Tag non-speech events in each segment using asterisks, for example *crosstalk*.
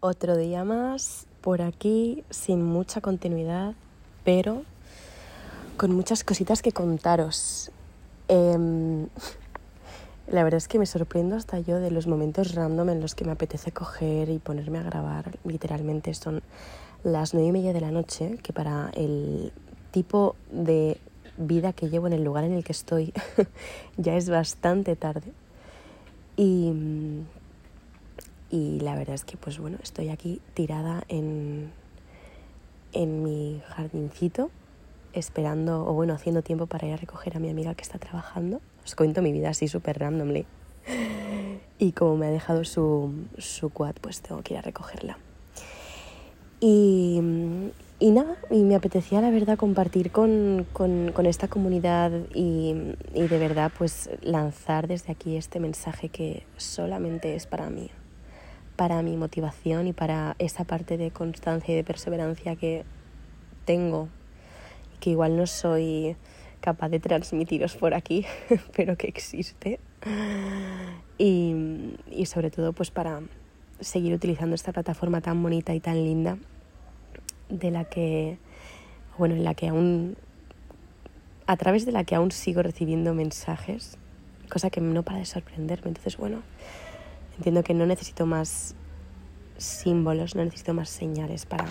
Otro día más por aquí, sin mucha continuidad, pero con muchas cositas que contaros. Em, la verdad es que me sorprendo hasta yo de los momentos random en los que me apetece coger y ponerme a grabar. Literalmente son las nueve y media de la noche, que para el tipo de vida que llevo en el lugar en el que estoy *laughs* ya es bastante tarde. Y, y la verdad es que, pues bueno, estoy aquí tirada en, en mi jardincito, esperando, o bueno, haciendo tiempo para ir a recoger a mi amiga que está trabajando. Os cuento mi vida así súper randomly. Y como me ha dejado su, su quad, pues tengo que ir a recogerla. Y, y nada, y me apetecía la verdad compartir con, con, con esta comunidad y, y, de verdad pues lanzar desde aquí este mensaje que solamente es para mí, para mi motivación y para esa parte de constancia y de perseverancia que tengo, que igual no soy capaz de transmitiros por aquí, *laughs* pero que existe. Y, y sobre todo pues para seguir utilizando esta plataforma tan bonita y tan linda de la que, bueno, en la que aún, a través de la que aún sigo recibiendo mensajes, cosa que no para de sorprenderme. Entonces, bueno, entiendo que no necesito más símbolos, no necesito más señales para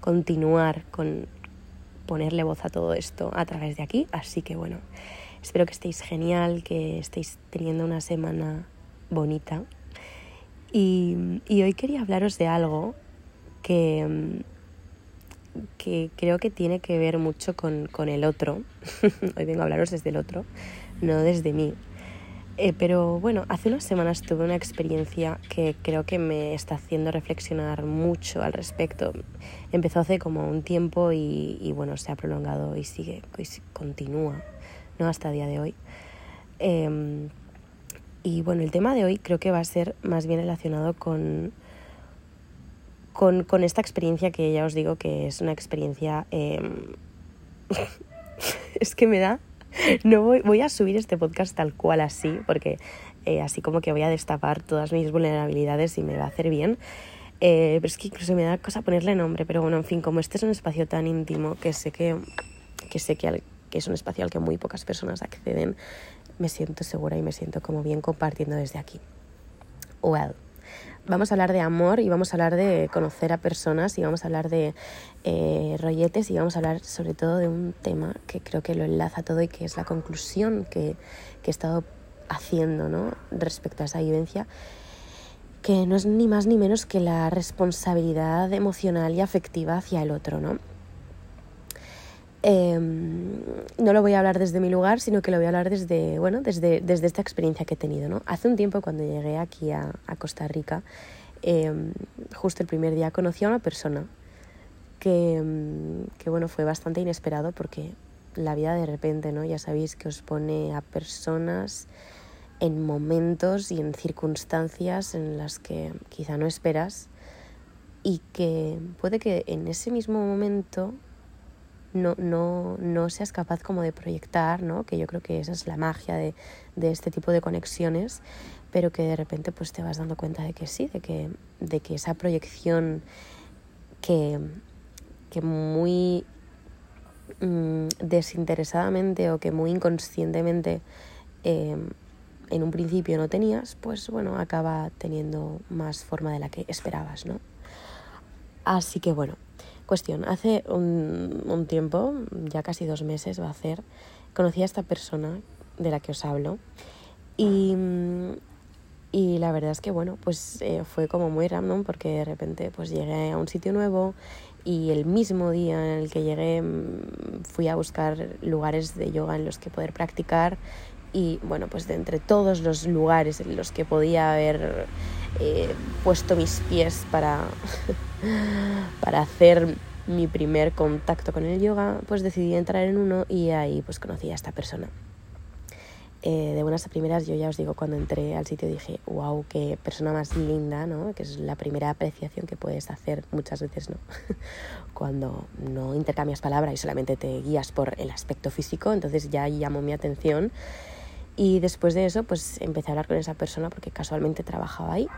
continuar con ponerle voz a todo esto a través de aquí. Así que, bueno, espero que estéis genial, que estéis teniendo una semana bonita. Y, y hoy quería hablaros de algo que que creo que tiene que ver mucho con, con el otro. *laughs* Hoy vengo a hablaros desde el otro, no desde mí. Eh, pero bueno, hace unas semanas tuve una experiencia que creo que me está haciendo reflexionar mucho al respecto. Empezó hace como un tiempo y, bueno, se ha prolongado y sigue, y continúa, ¿no? Hasta el día de hoy. Eh, y bueno, el tema de hoy creo que va a ser más bien relacionado con, con, con, esta experiencia que ya os digo que es una experiencia... Eh... *laughs* es que me da... *laughs* No voy, a subir este podcast tal cual así, porque eh, así como que voy a destapar todas mis vulnerabilidades y me va a hacer bien. Eh, pero es que incluso me da cosa ponerle nombre, pero bueno, en fin, como este es un espacio tan íntimo que sé que, que, sé que, que es un espacio al que muy pocas personas acceden, me siento segura y me siento como bien compartiendo desde aquí. Well, vamos a hablar de amor y vamos a hablar de conocer a personas y vamos a hablar de eh, rolletes y vamos a hablar sobre todo de un tema que creo que lo enlaza todo y que es la conclusión que, que he estado haciendo ¿no? respecto a esa vivencia que no es ni más ni menos que la responsabilidad emocional y afectiva hacia el otro, ¿no? Eh, no lo voy a hablar desde mi lugar, sino que lo voy a hablar desde, bueno, desde, desde esta experiencia que he tenido. ¿no? Hace un tiempo cuando llegué aquí a, Costa Rica, eh, justo el primer día conocí a una persona que, que, bueno, fue bastante inesperado porque la vida de repente, ¿no? ya sabéis que os pone a personas en momentos y en circunstancias en las que quizá no esperas y que puede que en ese mismo momento no, no, no seas capaz como de proyectar, ¿no? que yo creo que esa es la magia de, de este tipo de conexiones, pero que de repente pues te vas dando cuenta de que sí, de que, de que esa proyección que, que muy mmm, desinteresadamente o que muy inconscientemente eh, en un principio no tenías, pues bueno, acaba teniendo más forma de la que esperabas, ¿no? Así que bueno, Cuestión, hace un, un, tiempo, ya casi dos meses va a hacer, conocí a esta persona de la que os hablo y, y la verdad es que bueno, pues eh, fue como muy random porque de repente pues llegué a un sitio nuevo y el mismo día en el que llegué mm, fui a buscar lugares de yoga en los que poder practicar y bueno, pues de entre todos los lugares en los que podía haber eh, puesto mis pies para, *laughs* para hacer mi primer contacto con el yoga, pues decidí entrar en uno y ahí pues conocí a esta persona. Eh, de buenas a primeras, yo ya os digo, cuando entré al sitio dije, wow, qué persona más linda, ¿no? Que es la primera apreciación que puedes hacer muchas veces, ¿no? *laughs* cuando no intercambias palabras y solamente te guías por el aspecto físico, entonces ya llamó mi atención y después de eso, pues empecé a hablar con esa persona porque casualmente trabajaba ahí.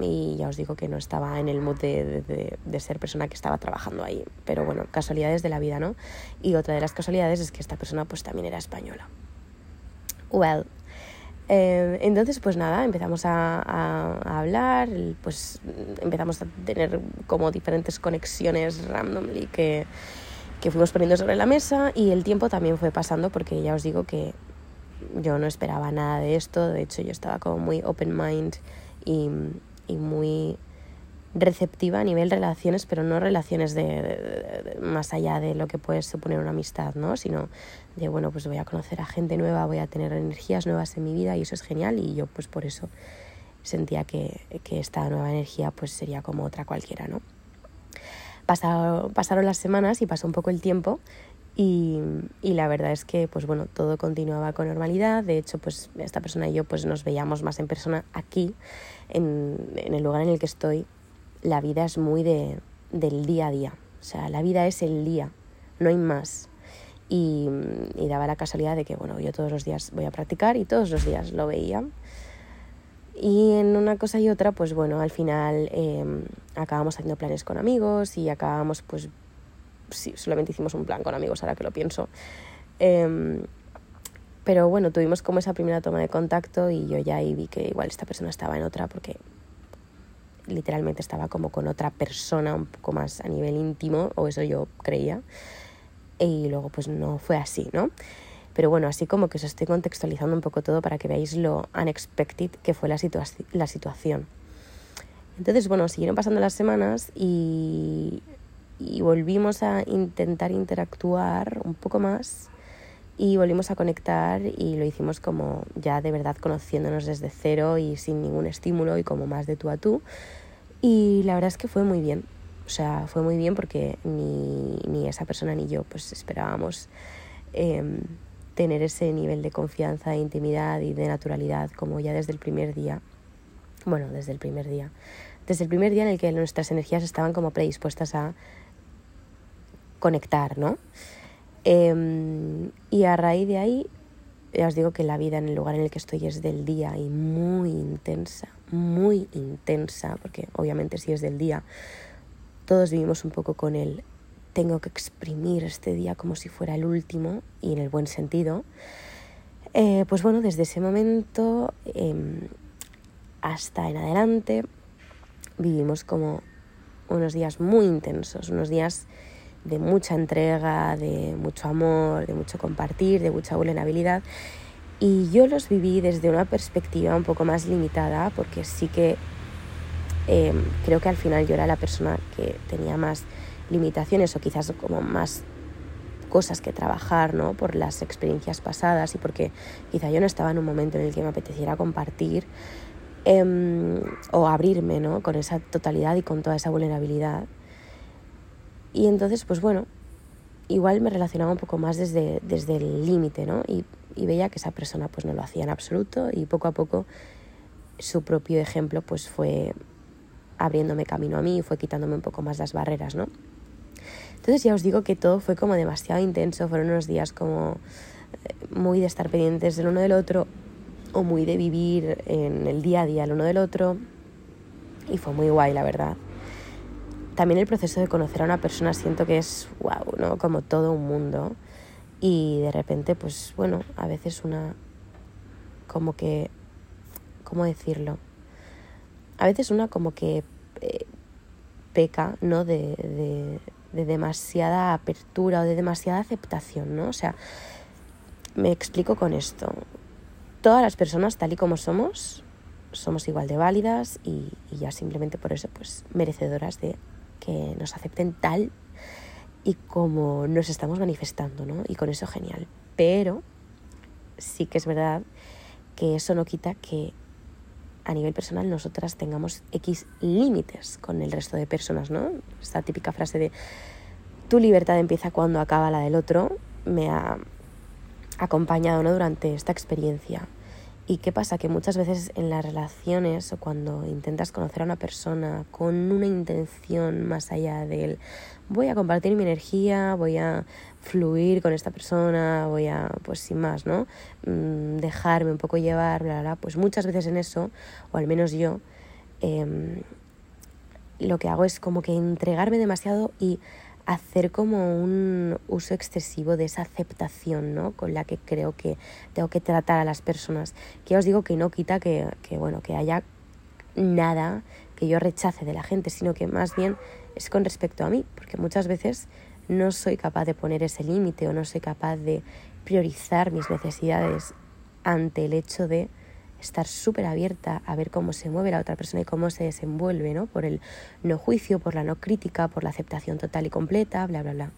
y ya os digo que no estaba en el mood de, de, ser persona que estaba trabajando ahí. Pero bueno, casualidades de la vida, ¿no? Y otra de las casualidades es que esta persona pues también era española. Well, eh, entonces, pues nada, empezamos a, a, hablar, pues empezamos a tener como diferentes conexiones randomly que, que fuimos poniendo sobre la mesa y el tiempo también fue pasando porque ya os digo que yo no esperaba nada de esto, de hecho yo estaba como muy open mind y, y muy receptiva a nivel relaciones, pero no relaciones de, más allá de lo que puede suponer una amistad, ¿no? Sino de, bueno, pues voy a conocer a gente nueva, voy a tener energías nuevas en mi vida y eso es genial y yo pues por eso sentía que, que esta nueva energía pues sería como otra cualquiera, ¿no? Pasaron, pasaron las semanas y pasó un poco el tiempo y, y, la verdad es que pues bueno todo continuaba con normalidad de hecho pues esta persona y yo pues nos veíamos más en persona aquí en, en el lugar en el que estoy la vida es muy de, del día a día. O sea, la vida es el día, no hay más. Y, daba la casualidad de que, bueno, yo todos los días voy a practicar y todos los días lo veía. Y en una cosa y otra, pues bueno, al final eh, acabamos haciendo planes con amigos y acabamos, pues, sí, solamente hicimos un plan con amigos, ahora que lo pienso. Em, pero bueno, tuvimos como esa primera toma de contacto y yo ya ahí vi que igual esta persona estaba en otra porque literalmente estaba como con otra persona un poco más a nivel íntimo, o eso yo creía, y luego pues no fue así, ¿no? Pero bueno, así como que os estoy contextualizando un poco todo para que veáis lo unexpected que fue la, la situación. Entonces, bueno, siguieron pasando las semanas y, y volvimos a intentar interactuar un poco más y volvimos a conectar y lo hicimos como ya de verdad conociéndonos desde cero y sin ningún estímulo y como más de tú a tú. Y la verdad es que fue muy bien. O sea, fue muy bien porque ni, ni esa persona ni yo pues esperábamos em, tener ese nivel de confianza, de intimidad y de naturalidad como ya desde el primer día. Bueno, desde el primer día. Desde el primer día en el que nuestras energías estaban como predispuestas a conectar, ¿no? Em, y a raíz de ahí, ya os digo que la vida en el lugar en el que estoy es del día y muy intensa, muy intensa, porque obviamente si es del día, todos vivimos un poco con el tengo que exprimir este día como si fuera el último y en el buen sentido. Eh, pues bueno, desde ese momento em, hasta en adelante vivimos como unos días muy intensos, unos días de mucha entrega, de mucho amor, de mucho compartir, de mucha vulnerabilidad. Y yo los viví desde una perspectiva un poco más limitada, porque sí que em, creo que al final yo era la persona que tenía más limitaciones o quizás como más cosas que trabajar, ¿no? Por las experiencias pasadas y porque quizá yo no estaba en un momento en el que me apeteciera compartir em, o abrirme, ¿no? Con esa totalidad y con toda esa vulnerabilidad. Y entonces, pues bueno, igual me relacionaba un poco más desde, desde el límite, ¿no? Y, y, veía que esa persona pues no lo hacía en absoluto y poco a poco su propio ejemplo pues fue abriéndome camino a mí, fue quitándome un poco más las barreras, ¿no? Entonces ya os digo que todo fue como demasiado intenso, fueron unos días como eh, muy de estar pendientes del uno del otro o muy de vivir en el día a día el uno del otro y fue muy guay, la verdad también el proceso de conocer a una persona siento que es wow, ¿no? Como todo un mundo. Y de repente, pues bueno, a veces una como que ¿cómo decirlo? A veces una como que eh, peca, ¿no? De, de, de demasiada apertura o de demasiada aceptación, ¿no? O sea, me explico con esto. Todas las personas, tal y como somos, somos igual de válidas y, y ya simplemente por eso, pues merecedoras de que nos acepten tal y como nos estamos manifestando, ¿no? Y con eso genial. Pero sí que es verdad que eso no quita que a nivel personal nosotras tengamos X límites con el resto de personas, ¿no? Esta típica frase de tu libertad empieza cuando acaba la del otro me ha acompañado ¿no? durante esta experiencia. ¿Y qué pasa? Que muchas veces en las relaciones o cuando intentas conocer a una persona con una intención más allá del voy a compartir mi energía, voy a fluir con esta persona, voy a, pues sin más, ¿no? Mm, dejarme un poco llevar, bla, bla, pues muchas veces en eso, o al menos yo, em, lo que hago es como que entregarme demasiado y hacer como un uso excesivo de esa aceptación ¿no? con la que creo que tengo que tratar a las personas. Que os digo que no quita que, que, bueno, que haya nada que yo rechace de la gente, sino que más bien es con respecto a mí, porque muchas veces no soy capaz de poner ese límite o no soy capaz de priorizar mis necesidades ante el hecho de estar súper abierta a ver cómo se mueve la otra persona y cómo se desenvuelve, ¿no? Por el no juicio, por la no crítica, por la aceptación total y completa, bla, bla, bla.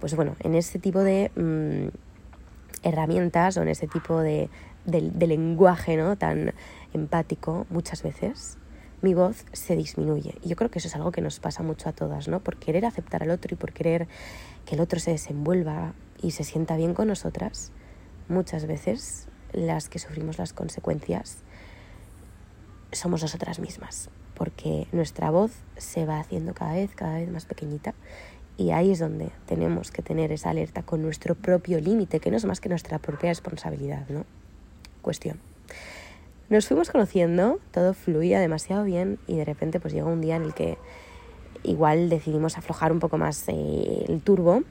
Pues bueno, en ese tipo de mm, herramientas o en ese tipo de, de lenguaje, ¿no? Tan empático, muchas veces mi voz se disminuye. Y yo creo que eso es algo que nos pasa mucho a todas, ¿no? Por querer aceptar al otro y por querer que el otro se desenvuelva y se sienta bien con nosotras, muchas veces las que sufrimos las consecuencias somos nosotras mismas, porque nuestra voz se va haciendo cada vez, cada vez más pequeñita y ahí es donde tenemos que tener esa alerta con nuestro propio límite, que no es más que nuestra propia responsabilidad, ¿no? Cuestión. Nos fuimos conociendo, todo fluía demasiado bien y de repente pues llegó un día en el que igual decidimos aflojar un poco más eh, el turbo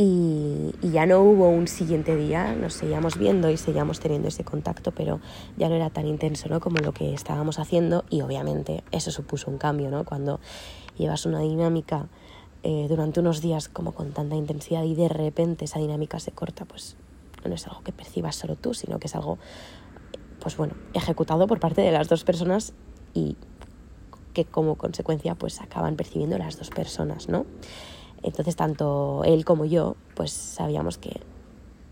y, ya no hubo un siguiente día, nos seguíamos viendo y seguíamos teniendo ese contacto, pero ya no era tan intenso ¿no? como lo que estábamos haciendo y obviamente eso supuso un cambio, ¿no? Cuando llevas una dinámica eh, durante unos días como con tanta intensidad y de repente esa dinámica se corta, pues no es algo que percibas solo tú, sino que es algo, pues bueno, ejecutado por parte de las dos personas y que como consecuencia pues acaban percibiendo las dos personas, ¿no? Entonces tanto él como yo pues sabíamos que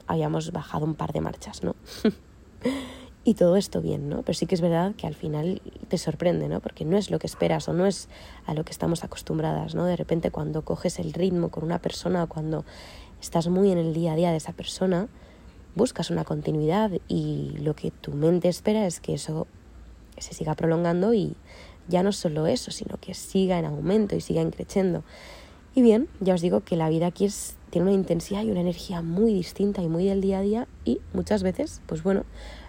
habíamos bajado un par de marchas, ¿no? *laughs* y todo esto bien, ¿no? Pero sí que es verdad que al final te sorprende, ¿no? Porque no es lo que esperas o no es a lo que estamos acostumbradas, ¿no? De repente cuando coges el ritmo con una persona o cuando estás muy en el día a día de esa persona, buscas una continuidad y lo que tu mente espera es que eso se siga prolongando y ya no solo eso, sino que siga en aumento y siga increciendo. Y bien, ya os digo que la vida aquí es, tiene una intensidad y una energía muy distinta y muy del día a día y muchas veces, pues bueno,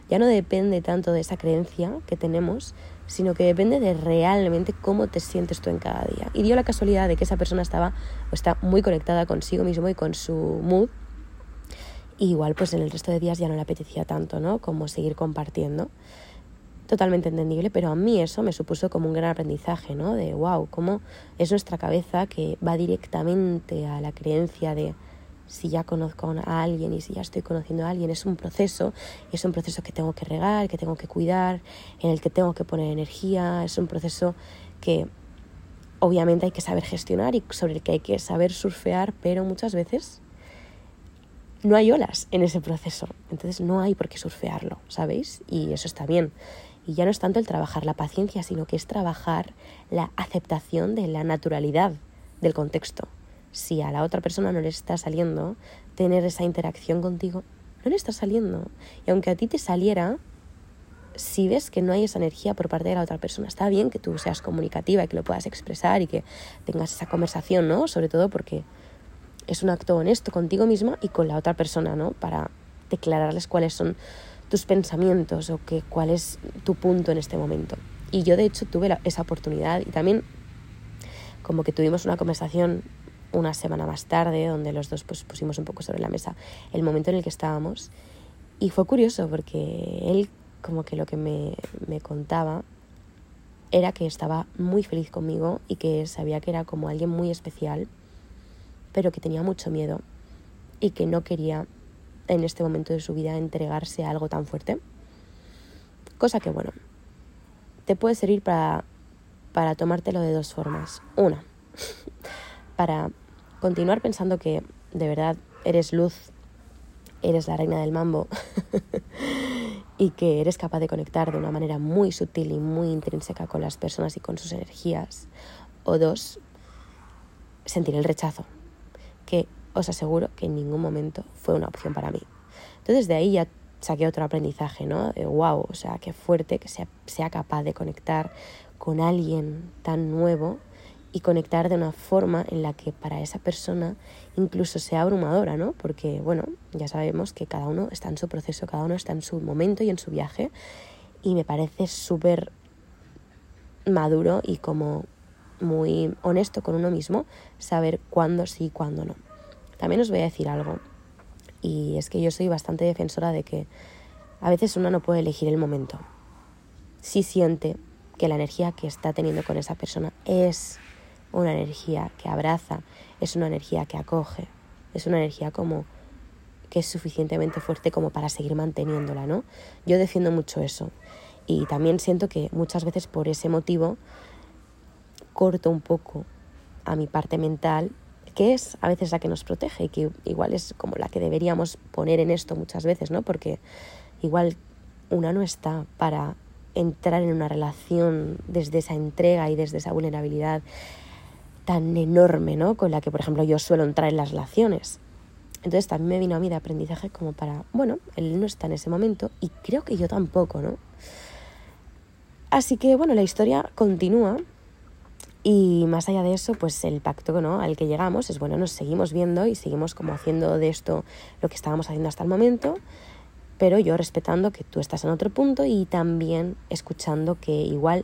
ya no depende tanto de esa creencia que tenemos, sino que depende de realmente cómo te sientes tú en cada día. Y dio la casualidad de que esa persona estaba o está muy conectada consigo mismo y con su mood. Y igual pues en el resto de días ya no le apetecía tanto, ¿no? Como seguir compartiendo totalmente entendible, pero a mí eso me supuso como un gran aprendizaje, ¿no? De wow, cómo es nuestra cabeza que va directamente a la creencia de si ya conozco a alguien y si ya estoy conociendo a alguien, es un proceso, es un proceso que tengo que regar, que tengo que cuidar, en el que tengo que poner energía, es un proceso que obviamente hay que saber gestionar y sobre el que hay que saber surfear, pero muchas veces no hay olas en ese proceso, entonces no hay por qué surfearlo, ¿sabéis? Y eso está bien. Y ya no es tanto el trabajar la paciencia, sino que es trabajar la aceptación de la naturalidad del contexto. Si a la otra persona no le está saliendo tener esa interacción contigo, no le está saliendo. Y aunque a ti te saliera, si ves que no hay esa energía por parte de la otra persona, está bien que tú seas comunicativa y que lo puedas expresar y que tengas esa conversación, ¿no? Sobre todo porque es un acto honesto contigo misma y con la otra persona, ¿no? Para declararles cuáles son tus pensamientos o que, cuál es tu punto en este momento. Y yo de hecho tuve esa oportunidad y también como que tuvimos una conversación una semana más tarde donde los dos pues, pusimos un poco sobre la mesa el momento en el que estábamos y fue curioso porque él como que lo que me, me contaba era que estaba muy feliz conmigo y que sabía que era como alguien muy especial pero que tenía mucho miedo y que no quería en este momento de su vida entregarse a algo tan fuerte. Cosa que, bueno, te puede servir para, para tomártelo de dos formas. Una, para continuar pensando que de verdad eres luz, eres la reina del mambo *laughs* y que eres capaz de conectar de una manera muy sutil y muy intrínseca con las personas y con sus energías. O dos, sentir el rechazo, que os aseguro que en ningún momento fue una opción para mí. Entonces de ahí ya saqué otro aprendizaje, ¿no? De wow, o sea, qué fuerte que sea, sea capaz de conectar con alguien tan nuevo y conectar de una forma en la que para esa persona incluso sea abrumadora, ¿no? Porque, bueno, ya sabemos que cada uno está en su proceso, cada uno está en su momento y en su viaje y me parece súper maduro y como muy honesto con uno mismo, saber cuándo sí y cuándo no. También os voy a decir algo, y es que yo soy bastante defensora de que a veces uno no puede elegir el momento. Si siente que la energía que está teniendo con esa persona es una energía que abraza, es una energía que acoge, es una energía como que es suficientemente fuerte como para seguir manteniéndola, ¿no? Yo defiendo mucho eso y también siento que muchas veces por ese motivo corto un poco a mi parte mental, que es a veces la que nos protege y que igual es como la que deberíamos poner en esto muchas veces, ¿no? Porque igual una no está para entrar en una relación desde esa entrega y desde esa vulnerabilidad tan enorme, ¿no? Con la que, por ejemplo, yo suelo entrar en las relaciones. Entonces también me vino a mí de aprendizaje como para, bueno, él no está en ese momento y creo que yo tampoco, ¿no? Así que, bueno, la historia continúa y más allá de eso, pues el pacto ¿no? al que llegamos es, bueno, nos seguimos viendo y seguimos como haciendo de esto lo que estábamos haciendo hasta el momento pero yo respetando que tú estás en otro punto y también escuchando que igual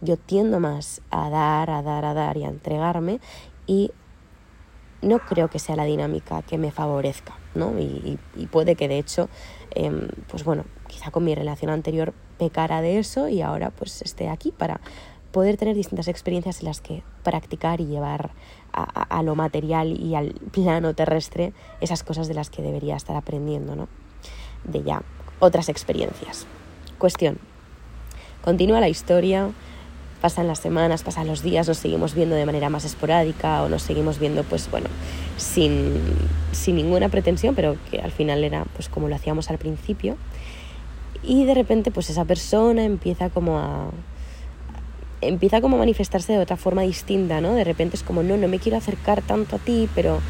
yo tiendo más a dar, a dar, a dar y a entregarme y no creo que sea la dinámica que me favorezca, ¿no? Y, puede que de hecho, em, pues bueno, quizá con mi relación anterior pecara de eso y ahora pues esté aquí para poder tener distintas experiencias en las que practicar y llevar a, a lo material y al plano terrestre esas cosas de las que debería estar aprendiendo, ¿no? de ya otras experiencias. Cuestión. Continúa la historia, pasan las semanas, pasan los días, nos seguimos viendo de manera más esporádica o nos seguimos viendo, pues bueno, sin, sin ninguna pretensión, pero que al final era pues como lo hacíamos al principio. Y de repente, pues esa persona empieza como a, empieza como a manifestarse de otra forma distinta, ¿no? De repente es como, no, no me quiero acercar tanto a ti, pero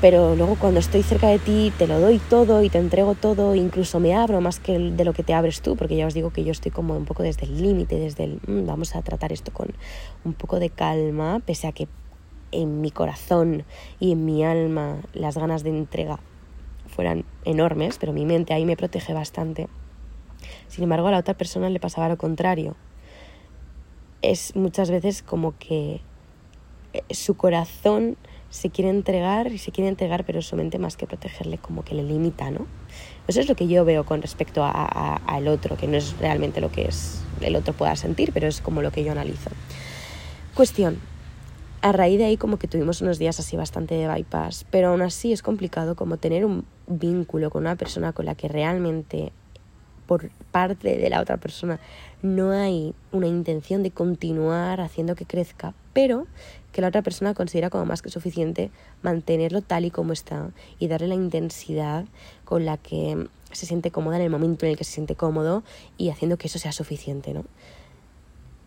pero luego cuando estoy cerca de ti te lo doy todo y te entrego todo, incluso me abro más que de lo que te abres tú, porque ya os digo que yo estoy como un poco desde el límite, desde el mm, vamos a tratar esto con un poco de calma, pese a que en mi corazón y en mi alma las ganas de entrega fueran enormes, pero mi mente ahí me protege bastante. Sin embargo, a la otra persona le pasaba lo contrario. Es muchas veces como que eh, su corazón se quiere entregar y se quiere entregar, pero su mente más que protegerle como que le limita, ¿no? Eso es lo que yo veo con respecto al otro, que no es realmente lo que es el otro pueda sentir, pero es como lo que yo analizo. Cuestión. A raíz de ahí como que tuvimos unos días así bastante de bypass, pero aún así es complicado como tener un vínculo con una persona con la que realmente por parte de la otra persona no hay una intención de continuar haciendo que crezca, pero que la otra persona considera como más que suficiente mantenerlo tal y como está y darle la intensidad con la que se siente cómoda en el momento en el que se siente cómodo y haciendo que eso sea suficiente, ¿no?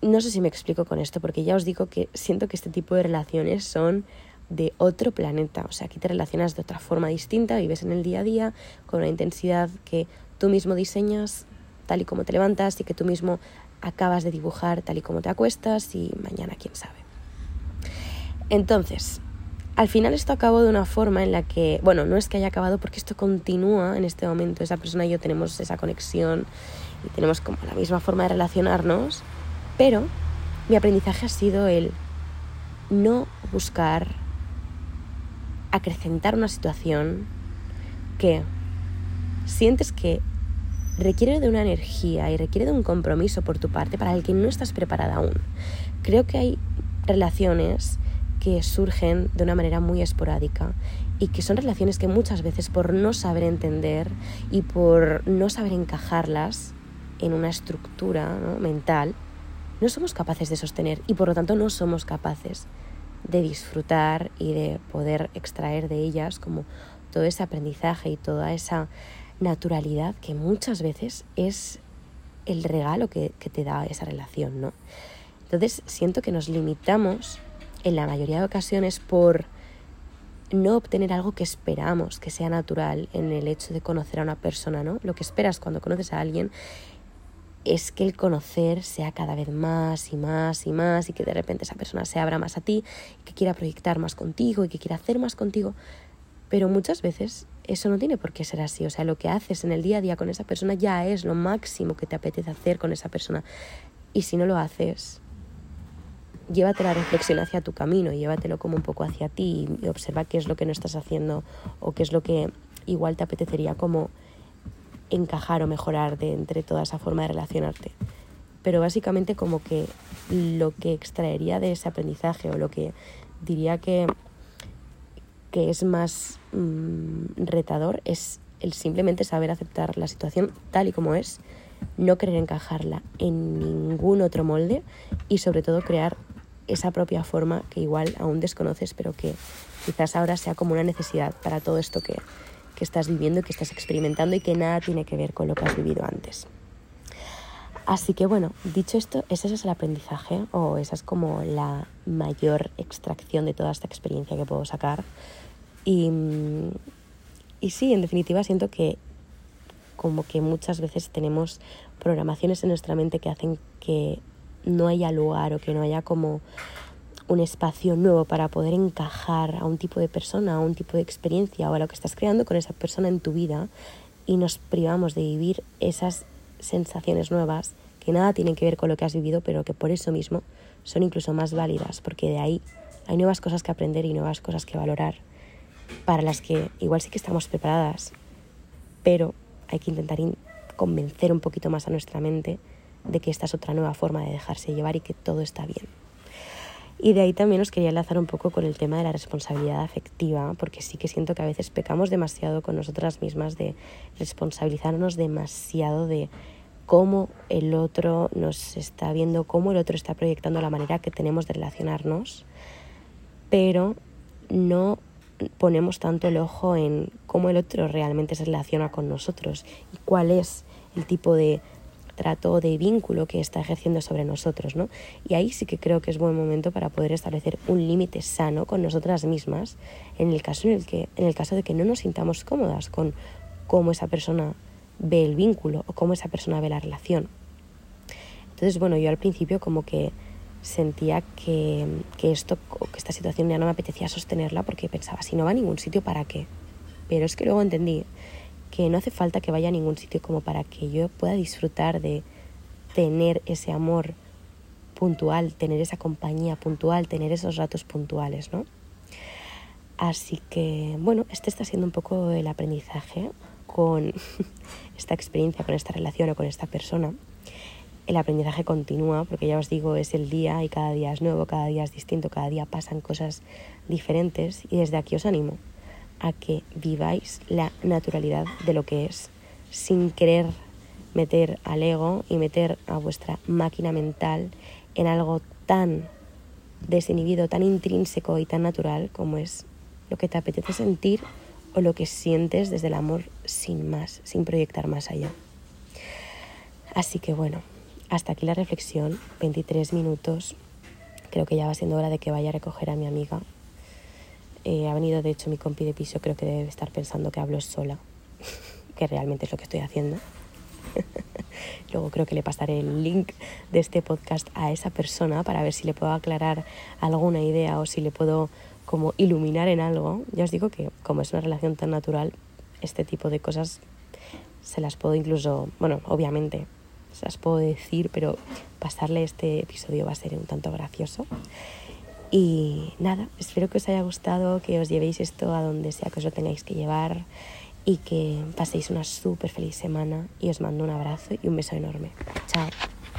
No sé si me explico con esto, porque ya os digo que siento que este tipo de relaciones son de otro planeta, o sea, aquí te relacionas de otra forma distinta, vives en el día a día con una intensidad que tú mismo diseñas tal y como te levantas y que tú mismo acabas de dibujar tal y como te acuestas y mañana quién sabe. Entonces, al final esto acabó de una forma en la que, bueno, no es que haya acabado porque esto continúa en este momento, esa persona y yo tenemos esa conexión y tenemos como la misma forma de relacionarnos, pero mi aprendizaje ha sido el no buscar acrecentar una situación que sientes que requiere de una energía y requiere de un compromiso por tu parte para el que no estás preparada aún. Creo que hay relaciones que surgen de una manera muy esporádica y que son relaciones que muchas veces por no saber entender y por no saber encajarlas en una estructura mental, no somos capaces de sostener y por lo tanto no somos capaces de disfrutar y de poder extraer de ellas como todo ese aprendizaje y toda esa naturalidad que muchas veces es el regalo que, te da esa relación, ¿no? Entonces siento que nos limitamos en la mayoría de ocasiones por no obtener algo que esperamos que sea natural en el hecho de conocer a una persona, ¿no? Lo que esperas cuando conoces a alguien es que el conocer sea cada vez más y más y más y que de repente esa persona se abra más a ti, que quiera proyectar más contigo y que quiera hacer más contigo. Pero muchas veces eso no tiene por qué ser así. O sea, lo que haces en el día a día con esa persona ya es lo máximo que te apetece hacer con esa persona. Y si no lo haces, llévate la reflexión hacia tu camino, llévatelo como un poco hacia ti y observa qué es lo que no estás haciendo o qué es lo que igual te apetecería como encajar o mejorar de entre toda esa forma de relacionarte. Pero básicamente como que lo que extraería de ese aprendizaje o lo que diría que, que es más mm, retador es el simplemente saber aceptar la situación tal y como es, no querer encajarla en ningún otro molde y sobre todo crear esa propia forma que igual aún desconoces, pero que quizás ahora sea como una necesidad para todo esto que, que estás viviendo y que estás experimentando y que nada tiene que ver con lo que has vivido antes. Así que bueno, dicho esto, ese es el aprendizaje o esa es como la mayor extracción de toda esta experiencia que puedo sacar. Y, y sí, en definitiva siento que como que muchas veces tenemos programaciones en nuestra mente que hacen que no haya lugar o que no haya como un espacio nuevo para poder encajar a un tipo de persona, a un tipo de experiencia o a lo que estás creando con esa persona en tu vida y nos privamos de vivir esas sensaciones nuevas que nada tienen que ver con lo que has vivido, pero que por eso mismo son incluso más válidas, porque de ahí hay nuevas cosas que aprender y nuevas cosas que valorar, para las que igual sí que estamos preparadas, pero hay que intentar convencer un poquito más a nuestra mente de que esta es otra nueva forma de dejarse llevar y que todo está bien. Y de ahí también os quería enlazar un poco con el tema de la responsabilidad afectiva, porque sí que siento que a veces pecamos demasiado con nosotras mismas de responsabilizarnos demasiado de cómo el otro nos está viendo, cómo el otro está proyectando la manera que tenemos de relacionarnos, pero no ponemos tanto el ojo en cómo el otro realmente se relaciona con nosotros y cuál es el tipo de trato de vínculo que está ejerciendo sobre nosotros, ¿no? Y ahí sí que creo que es buen momento para poder establecer un límite sano con nosotras mismas en el caso en el que en el caso de que no nos sintamos cómodas con cómo esa persona ve el vínculo o cómo esa persona ve la relación. Entonces, bueno, yo al principio como que sentía que, que esto, que esta situación ya no me apetecía sostenerla porque pensaba, si no va a ningún sitio, ¿para qué? Pero es que luego entendí que no hace falta que vaya a ningún sitio como para que yo pueda disfrutar de tener ese amor puntual, tener esa compañía puntual, tener esos ratos puntuales, ¿no? Así que, bueno, este está siendo un poco el aprendizaje con *laughs* esta experiencia, con esta relación o con esta persona. El aprendizaje continúa, porque ya os digo, es el día y cada día es nuevo, cada día es distinto, cada día pasan cosas diferentes y desde aquí os animo a que viváis la naturalidad de lo que es, sin querer meter al ego y meter a vuestra máquina mental en algo tan desinhibido, tan intrínseco y tan natural como es lo que te apetece sentir o lo que sientes desde el amor sin más, sin proyectar más allá. Así que bueno, hasta aquí la reflexión, 23 minutos. Creo que ya va siendo hora de que vaya a recoger a mi amiga eh, ha venido, de hecho, mi compi de piso, creo que debe estar pensando que hablo sola, *laughs* que realmente es lo que estoy haciendo. *laughs* Luego creo que le pasaré el link de este podcast a esa persona para ver si le puedo aclarar alguna idea o si le puedo como iluminar en algo. Ya os digo que como es una relación tan natural, este tipo de cosas se las puedo incluso, bueno, obviamente se las puedo decir, pero pasarle este episodio va a ser un tanto gracioso. Y nada, espero que os haya gustado, que os llevéis esto a donde sea que os lo tengáis que llevar y que paséis una súper feliz semana y os mando un abrazo y un beso enorme. Chao.